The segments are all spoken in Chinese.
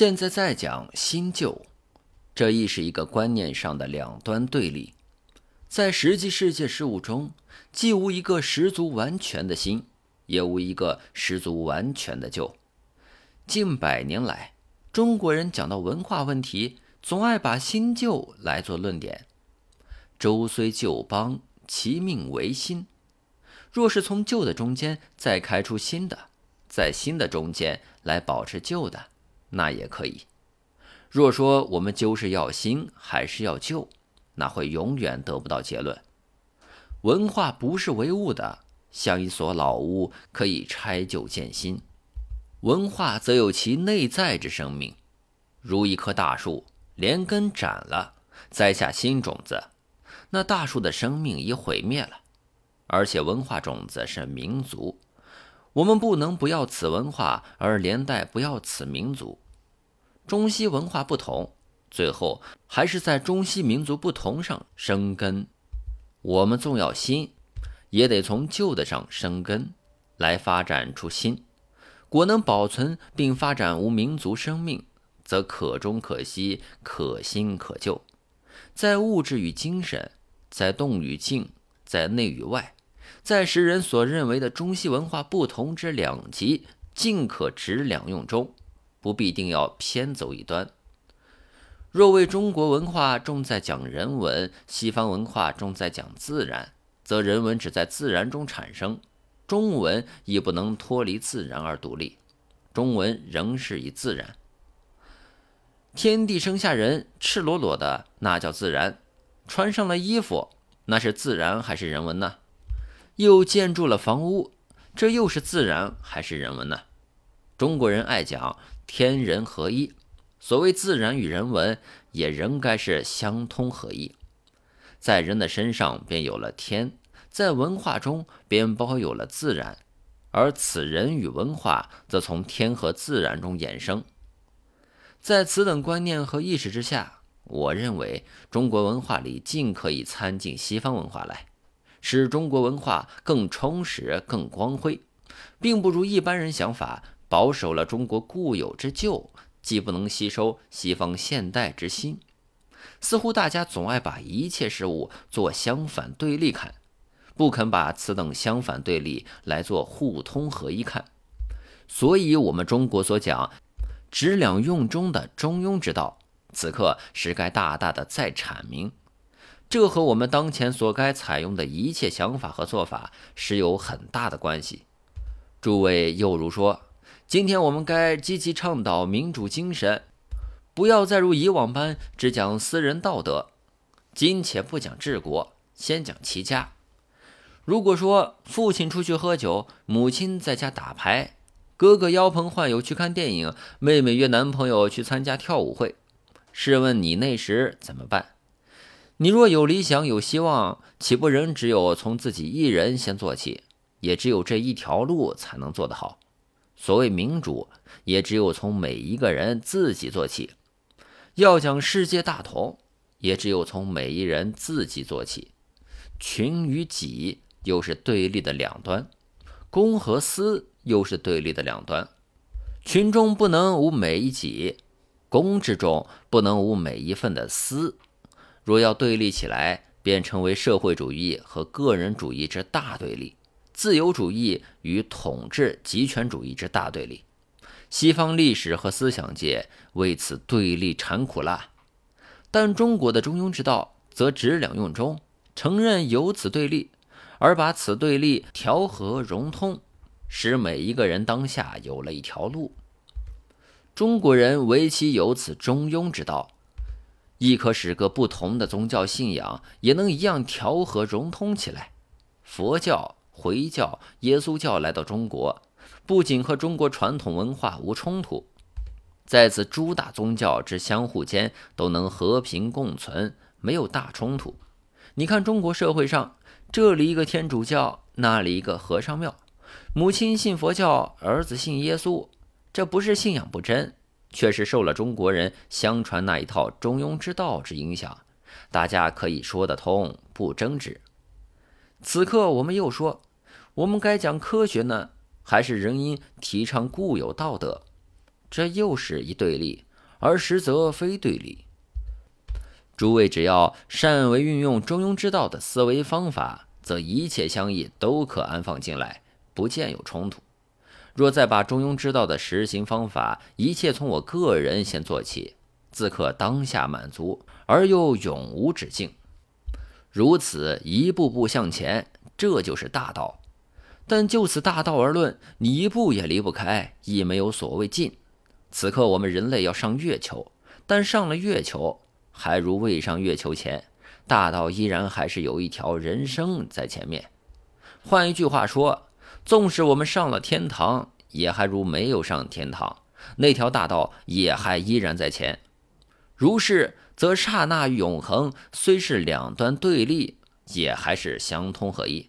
现在再讲新旧，这亦是一个观念上的两端对立。在实际世界事物中，既无一个十足完全的新，也无一个十足完全的旧。近百年来，中国人讲到文化问题，总爱把新旧来做论点。周虽旧邦，其命维新。若是从旧的中间再开出新的，在新的中间来保持旧的，那也可以。若说我们就是要新还是要旧，那会永远得不到结论。文化不是唯物的，像一所老屋，可以拆旧建新；文化则有其内在之生命，如一棵大树，连根斩了，栽下新种子，那大树的生命已毁灭了。而且文化种子是民族，我们不能不要此文化，而连带不要此民族。中西文化不同，最后还是在中西民族不同上生根。我们纵要新，也得从旧的上生根，来发展出新。果能保存并发展无民族生命，则可中可西，可新可旧。在物质与精神，在动与静，在内与外。在时人所认为的中西文化不同之两极，尽可执两用中，不必定要偏走一端。若为中国文化重在讲人文，西方文化重在讲自然，则人文只在自然中产生，中文亦不能脱离自然而独立，中文仍是以自然。天地生下人，赤裸裸的，那叫自然；穿上了衣服，那是自然还是人文呢？又建筑了房屋，这又是自然还是人文呢？中国人爱讲天人合一，所谓自然与人文也仍该是相通合一。在人的身上便有了天，在文化中便包有了自然，而此人与文化则从天和自然中衍生。在此等观念和意识之下，我认为中国文化里尽可以参进西方文化来。使中国文化更充实、更光辉，并不如一般人想法保守了中国固有之旧，既不能吸收西方现代之新。似乎大家总爱把一切事物做相反对立看，不肯把此等相反对立来做互通合一看。所以，我们中国所讲“执两用”中的中庸之道，此刻是该大大的再阐明。这和我们当前所该采用的一切想法和做法是有很大的关系。诸位又如说，今天我们该积极倡导民主精神，不要再如以往般只讲私人道德。今且不讲治国，先讲齐家。如果说父亲出去喝酒，母亲在家打牌，哥哥邀朋唤友去看电影，妹妹约男朋友去参加跳舞会，试问你那时怎么办？你若有理想有希望，岂不仍只有从自己一人先做起？也只有这一条路才能做得好。所谓民主，也只有从每一个人自己做起。要讲世界大同，也只有从每一人自己做起。群与己又是对立的两端，公和私又是对立的两端。群中不能无每一己，公之中不能无每一份的私。若要对立起来，便成为社会主义和个人主义之大对立，自由主义与统治集权主义之大对立。西方历史和思想界为此对立残酷了，但中国的中庸之道则执两用中，承认有此对立，而把此对立调和融通，使每一个人当下有了一条路。中国人唯其有此中庸之道。亦可使各不同的宗教信仰也能一样调和融通起来。佛教、回教、耶稣教来到中国，不仅和中国传统文化无冲突，在此诸大宗教之相互间都能和平共存，没有大冲突。你看中国社会上，这里一个天主教，那里一个和尚庙，母亲信佛教，儿子信耶稣，这不是信仰不真。却是受了中国人相传那一套中庸之道之影响，大家可以说得通，不争执。此刻我们又说，我们该讲科学呢，还是仍应提倡固有道德？这又是一对立，而实则非对立。诸位只要善为运用中庸之道的思维方法，则一切相异都可安放进来，不见有冲突。若再把中庸之道的实行方法，一切从我个人先做起，自可当下满足，而又永无止境。如此一步步向前，这就是大道。但就此大道而论，你一步也离不开，亦没有所谓尽。此刻我们人类要上月球，但上了月球，还如未上月球前，大道依然还是有一条人生在前面。换一句话说，纵使我们上了天堂，也还如没有上天堂，那条大道也还依然在前。如是，则刹那永恒虽是两端对立，也还是相通合一。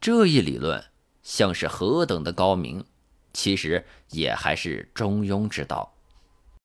这一理论像是何等的高明，其实也还是中庸之道。